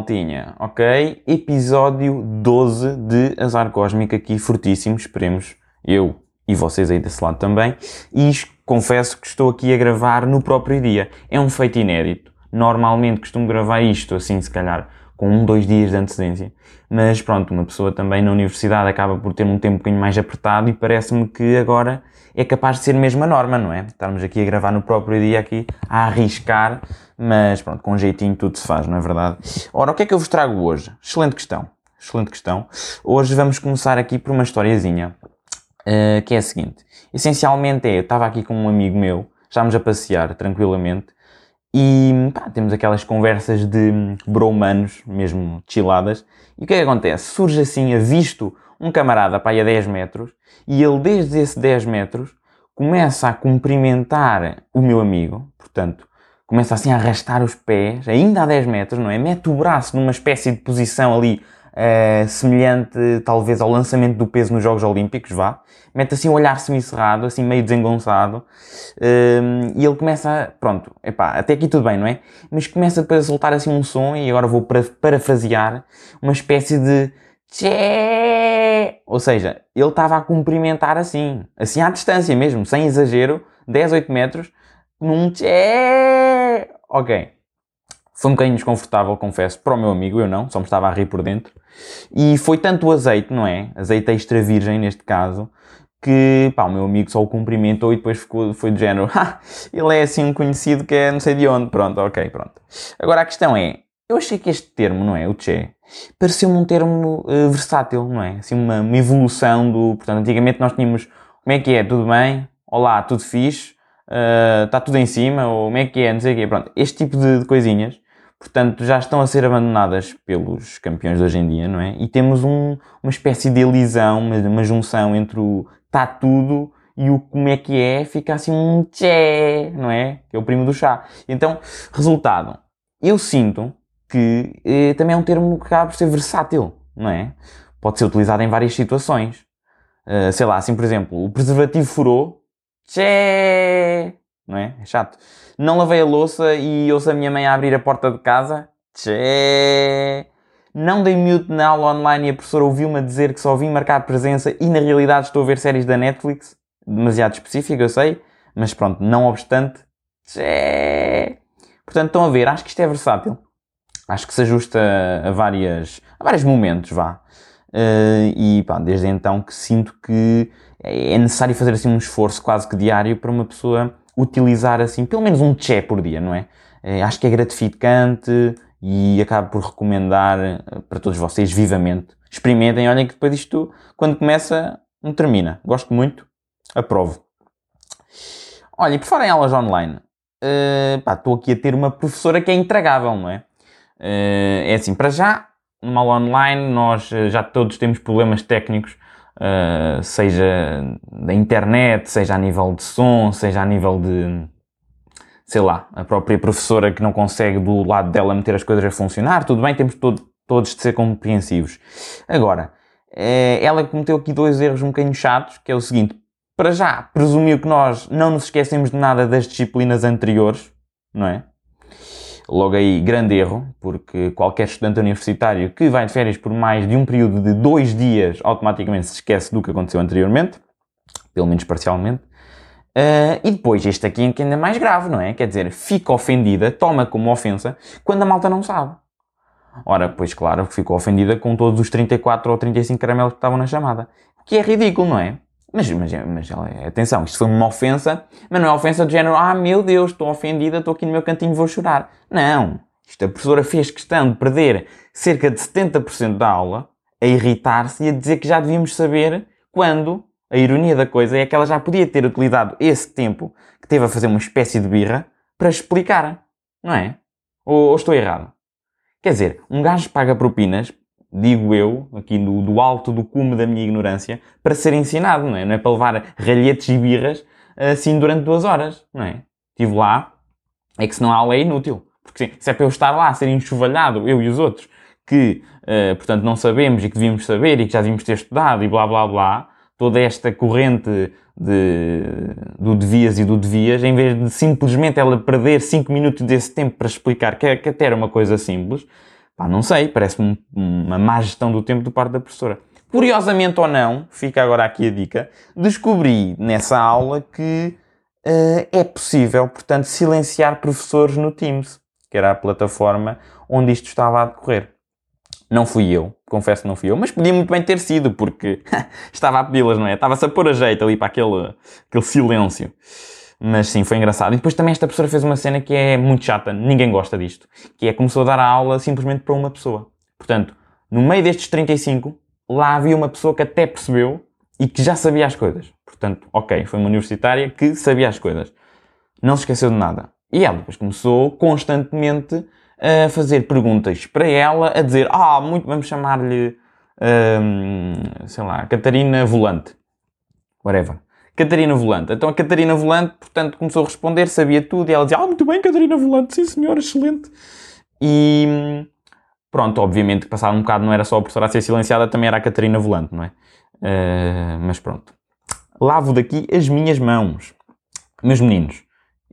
Maltinha, ok? Episódio 12 de Azar Cósmico aqui, fortíssimo, esperemos, eu e vocês aí desse lado também. E confesso que estou aqui a gravar no próprio dia. É um feito inédito. Normalmente costumo gravar isto assim, se calhar, com um, dois dias de antecedência. Mas pronto, uma pessoa também na universidade acaba por ter um tempo um bocadinho mais apertado e parece-me que agora é capaz de ser mesmo a norma, não é? Estarmos aqui a gravar no próprio dia, aqui a arriscar, mas pronto, com um jeitinho tudo se faz, não é verdade? Ora, o que é que eu vos trago hoje? Excelente questão, excelente questão. Hoje vamos começar aqui por uma historiazinha, uh, que é a seguinte. Essencialmente é, eu estava aqui com um amigo meu, estávamos a passear tranquilamente, e pá, temos aquelas conversas de bromanos, mesmo chiladas. E o que é que acontece? Surge assim, avisto um camarada para aí a 10 metros, e ele desde esse 10 metros começa a cumprimentar o meu amigo, portanto, começa assim a arrastar os pés, ainda a 10 metros, não é? Mete o braço numa espécie de posição ali uh, semelhante talvez ao lançamento do peso nos Jogos Olímpicos, vá. Mete assim o olhar semi-cerrado, assim meio desengonçado, uh, e ele começa, pronto, epá, até aqui tudo bem, não é? Mas começa depois a soltar assim um som, e agora vou para, parafrasear, uma espécie de tchê, ou seja, ele estava a cumprimentar assim, assim à distância mesmo, sem exagero, 10, 8 metros, num tchê, ok. Foi um bocadinho desconfortável, confesso, para o meu amigo, eu não, só me estava a rir por dentro. E foi tanto o azeite, não é? Azeite extra virgem, neste caso, que, pá, o meu amigo só o cumprimentou e depois ficou, foi do género, ele é assim um conhecido que é não sei de onde, pronto, ok, pronto. Agora a questão é, eu achei que este termo, não é, o Che, pareceu-me um termo uh, versátil, não é? Assim, uma, uma, evolução do, portanto, antigamente nós tínhamos, como é que é, tudo bem? Olá, tudo fixe? Está uh, tudo em cima? Ou como é que é, não sei o quê, pronto. Este tipo de, de coisinhas portanto, já estão a ser abandonadas pelos campeões de hoje em dia, não é? E temos um, uma espécie de elisão, uma, uma junção entre o está tudo e o como é que é, fica assim um tché, não é? Que é o primo do chá. Então, resultado, eu sinto que eh, também é um termo que acaba por ser versátil, não é? Pode ser utilizado em várias situações. Uh, sei lá, assim, por exemplo, o preservativo furou, tché, não é? É chato. Não lavei a louça e ouço a minha mãe abrir a porta de casa. Tchê. Não dei mute na aula online e a professora ouviu-me a dizer que só vim marcar presença e na realidade estou a ver séries da Netflix. Demasiado específico, eu sei. Mas pronto, não obstante. Tchê. Portanto, estão a ver, acho que isto é versátil. Acho que se ajusta a, várias, a vários momentos, vá. Uh, e pá, desde então que sinto que é necessário fazer assim um esforço quase que diário para uma pessoa utilizar assim pelo menos um tché por dia, não é? é? Acho que é gratificante e acabo por recomendar eh, para todos vocês vivamente. Experimentem, olhem que depois isto, quando começa, não termina. Gosto muito, aprovo. Olha, e por falar em aulas online, uh, pá, estou aqui a ter uma professora que é intragável, não é? Uh, é assim, para já, numa aula online, nós já todos temos problemas técnicos uh, seja da internet, seja a nível de som, seja a nível de, sei lá, a própria professora que não consegue do lado dela meter as coisas a funcionar, tudo bem, temos todo, todos de ser compreensivos. Agora, uh, ela cometeu aqui dois erros um bocadinho chatos, que é o seguinte, para já, presumiu que nós não nos esquecemos de nada das disciplinas anteriores, não é? Logo aí, grande erro, porque qualquer estudante universitário que vai de férias por mais de um período de dois dias automaticamente se esquece do que aconteceu anteriormente, pelo menos parcialmente. Uh, e depois, este aqui é ainda mais grave, não é? Quer dizer, fica ofendida, toma como ofensa, quando a malta não sabe. Ora, pois claro, ficou ofendida com todos os 34 ou 35 caramelos que estavam na chamada. Que é ridículo, não é? Mas, mas, mas atenção, isto foi uma ofensa, mas não é ofensa do género, ah meu Deus, estou ofendida, estou aqui no meu cantinho, vou chorar. Não. Isto a professora fez questão de perder cerca de 70% da aula a irritar-se e a dizer que já devíamos saber quando a ironia da coisa é que ela já podia ter utilizado esse tempo que teve a fazer uma espécie de birra para explicar. Não é? Ou, ou estou errado? Quer dizer, um gajo paga propinas digo eu, aqui do, do, alto do cume da minha ignorância, para ser ensinado, não é? Não é para levar ralhetes e birras assim durante duas horas, não é? Estive lá, é que se não há aula é inútil. Porque se é para eu estar lá a ser enxovalhado, eu e os outros, que, uh, portanto, não sabemos e que devíamos saber e que já devíamos ter estudado e blá blá blá, toda esta corrente de, do devias e do devias, em vez de simplesmente ela perder 5 minutos desse tempo para explicar que, que até era uma coisa simples, pá, não sei, parece-me uma má gestão do tempo do parte da professora. Curiosamente ou não, fica agora aqui a dica, descobri nessa aula que uh, é possível, portanto, silenciar professores no Teams, que era a plataforma onde isto estava a decorrer. Não fui eu, confesso que não fui eu, mas podia muito bem ter sido, porque estava a pedi-las, não é? Estava-se a pôr a jeito ali para aquele, aquele silêncio. Mas sim, foi engraçado. E depois também esta professora fez uma cena que é muito chata, ninguém gosta disto, que é começou a dar a aula simplesmente para uma pessoa. Portanto, no meio destes 35, lá havia uma pessoa que até percebeu e que já sabia as coisas. Portanto, ok, foi uma universitária que sabia as coisas. Não se esqueceu de nada. E ela depois começou constantemente a fazer perguntas para ela, a dizer, ah, muito, vamos chamar-lhe, hum, sei lá, Catarina Volante. Whatever. Catarina Volante. Então a Catarina Volante, portanto, começou a responder, sabia tudo, e ela dizia, ah, muito bem, Catarina Volante, sim senhor, excelente. E pronto, obviamente que passado um bocado não era só a professora a ser silenciada, também era a Catarina Volante, não é? Uh, mas pronto. Lavo daqui as minhas mãos. Meus meninos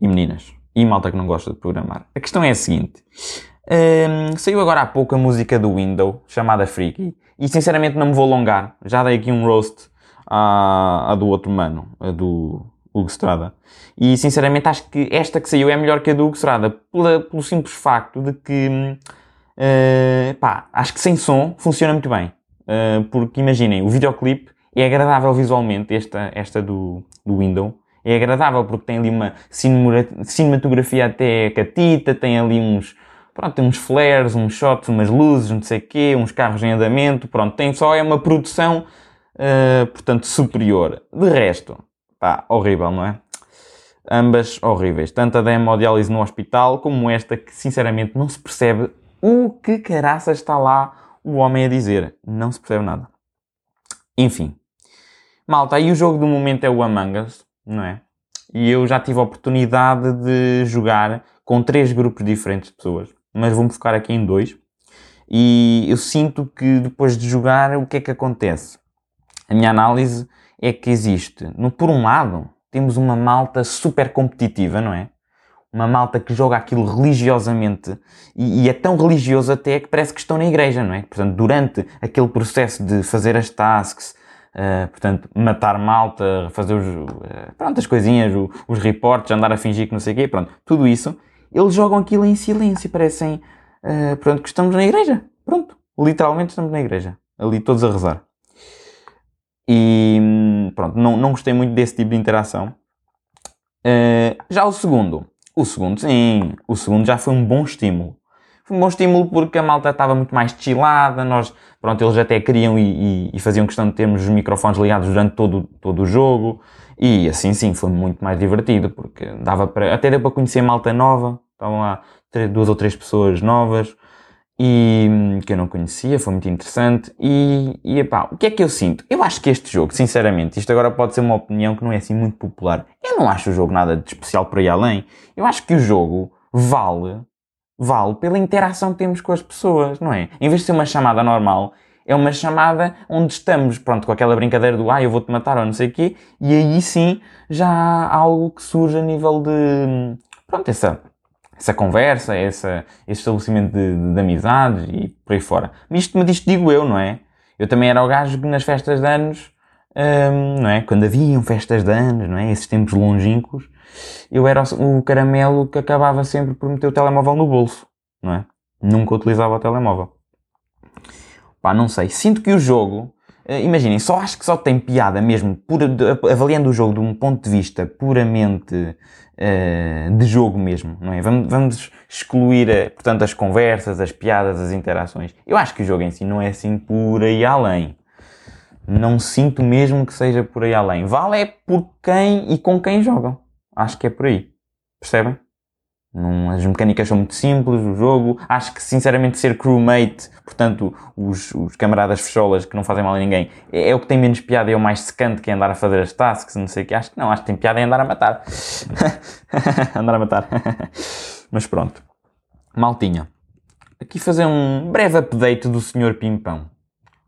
e meninas, e malta que não gosta de programar. A questão é a seguinte. Um, saiu agora há pouco a música do Window, chamada Freaky, e sinceramente não me vou alongar. Já dei aqui um roast à, à do outro mano, a do Hugo Strada. E sinceramente acho que esta que saiu é melhor que a do Hugo Strada, pela, pelo simples facto de que, uh, pá, acho que sem som funciona muito bem. Uh, porque imaginem, o videoclipe é agradável visualmente, esta, esta do, do Window, é agradável porque tem ali uma cinematografia até catita, tem ali uns, pronto, tem uns flares, uns shots, umas luzes, não sei o quê, uns carros em andamento, pronto, tem só é uma produção, uh, portanto, superior. De resto, pá, horrível, não é? Ambas horríveis. Tanto a da hemodiálise no hospital, como esta que, sinceramente, não se percebe o que caraças está lá o homem a dizer. Não se percebe nada. Enfim. Malta, aí o jogo do momento é o Among Us não é? E eu já tive a oportunidade de jogar com três grupos diferentes de pessoas, mas vou-me focar aqui em dois. E eu sinto que depois de jogar, o que é que acontece? A minha análise é que existe, no, por um lado, temos uma malta super competitiva, não é? Uma malta que joga aquilo religiosamente e, e, é tão religioso até que parece que estão na igreja, não é? Portanto, durante aquele processo de fazer as tasks, Uh, portanto, matar malta, fazer os, uh, pronto, as coisinhas, o, os reportes, andar a fingir que não sei o quê, pronto, tudo isso, eles jogam aquilo em silêncio, parecem, uh, pronto, que estamos na igreja, pronto, literalmente estamos na igreja, ali todos a rezar. E, pronto, não, não gostei muito desse tipo de interação. Uh, já o segundo, o segundo, sim, o segundo já foi um bom estímulo. Foi um bom estímulo porque a malta estava muito mais chillada, nós, pronto, eles até queriam e, e, e, faziam questão de termos os microfones ligados durante todo, todo o jogo. E assim sim, foi muito mais divertido, porque dava para, até deu para conhecer malta nova, estavam lá duas ou três pessoas novas, e que eu não conhecia, foi muito interessante. E, e epá, o que é que eu sinto? Eu acho que este jogo, sinceramente, isto agora pode ser uma opinião que não é assim muito popular. Eu não acho o jogo nada de especial para ir além. Eu acho que o jogo vale vale pela interação que temos com as pessoas, não é? Em vez de ser uma chamada normal, é uma chamada onde estamos, pronto, com aquela brincadeira do ah, eu vou-te matar ou não sei o quê, e aí sim já há algo que surge a nível de, pronto, essa, essa conversa, essa, esse estabelecimento de, de, de amizades e por aí fora. Mas isto, mas isto digo eu, não é? Eu também era o gajo que nas festas de anos, hum, não é? Quando haviam festas de anos, não é? Esses tempos longínquos, eu era o caramelo que acabava sempre por meter o telemóvel no bolso, não é? Nunca utilizava o telemóvel. Pá, não sei. Sinto que o jogo, imaginem, só acho que só tem piada mesmo, por, avaliando o jogo de um ponto de vista puramente uh, de jogo mesmo, não é? Vamos, vamos excluir, uh, portanto, as conversas, as piadas, as interações. Eu acho que o jogo em si não é assim por aí além. Não sinto mesmo que seja por aí além. Vale é por quem e com quem jogam. Acho que é por aí. Percebem? Não, as mecânicas são muito simples, o jogo. Acho que, sinceramente, ser crewmate, portanto, os, os camaradas fecholas que não fazem mal a ninguém, é, é, o que tem menos piada e é o mais secante que é andar a fazer as tasks, não sei o que. Acho que não, acho que tem piada em andar a matar. andar a matar. Mas pronto. Maltinha. Aqui fazer um breve update do Sr. Pimpão.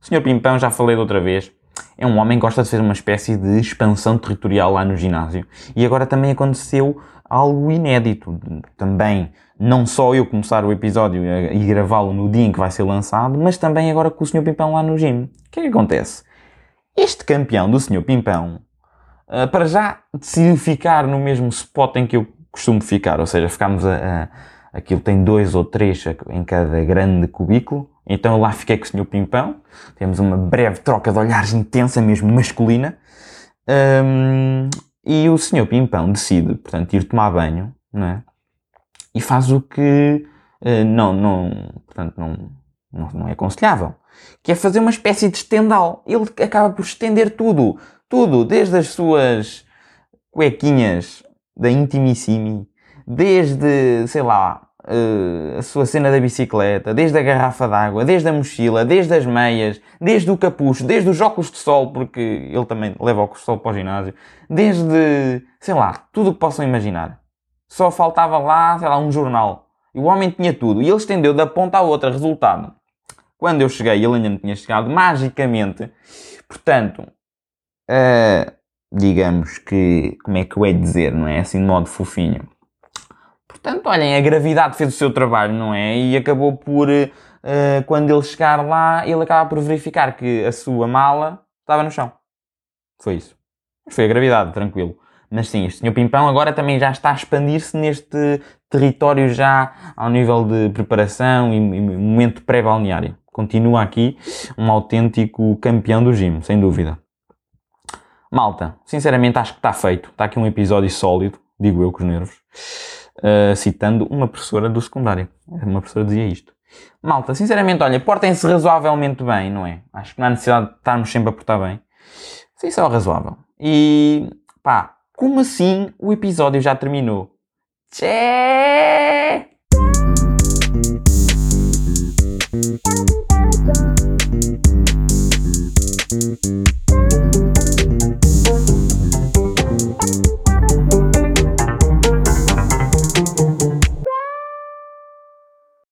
O Sr. Pimpão, já falei de outra vez, é um homem que gosta de fazer uma espécie de expansão territorial lá no ginásio. E agora também aconteceu algo inédito. Também, não só eu começar o episódio e gravá-lo no dia em que vai ser lançado, mas também agora com o Sr. Pimpão lá no gym. O que é que acontece? Este campeão do Sr. Pimpão, uh, para já decidiu ficar no mesmo spot em que eu costumo ficar, ou seja, ficámos a, a aquilo tem dois ou três em cada grande cubículo, então lá fiquei com o Sr. Pimpão, temos uma breve troca de olhares intensa, mesmo masculina, um, e o Sr. Pimpão decide, portanto, ir tomar banho, não é? E faz o que uh, não, não, portanto, não, não, não é aconselhável, que é fazer uma espécie de estendal. Ele acaba por estender tudo, tudo, desde as suas cuequinhas da Intimissimi, desde, sei lá, uh, a sua cena da bicicleta, desde a garrafa d'água, desde a mochila, desde as meias, desde o capucho, desde os óculos de sol, porque ele também leva óculos de sol para o ginásio, desde, sei lá, tudo o que possam imaginar. Só faltava lá, sei lá, um jornal. E o homem tinha tudo. E ele estendeu da ponta à outra. Resultado. Quando eu cheguei, ele ainda não tinha chegado, magicamente. Portanto, uh, digamos que, como é que eu de dizer, não é? Assim de modo fofinho. Portanto, olhem, a gravidade fez o seu trabalho, não é? E acabou por, uh, quando ele chegar lá, ele acaba por verificar que a sua mala estava no chão. Foi isso. Foi a gravidade, tranquilo. Mas sim, este senhor Pimpão agora também já está a expandir-se neste território já ao nível de preparação e, e momento pré-balneário. Continua aqui um autêntico campeão do gym, sem dúvida. Malta, sinceramente acho que está feito. Está aqui um episódio sólido, digo eu com os nervos, uh, citando uma professora do secundário. Uma professora dizia isto. Malta, sinceramente, olha, portem-se razoavelmente bem, não é? Acho que não há necessidade de estarmos sempre a portar bem. Sim, só razoável. E, pá, como assim o episódio já terminou? Tchê!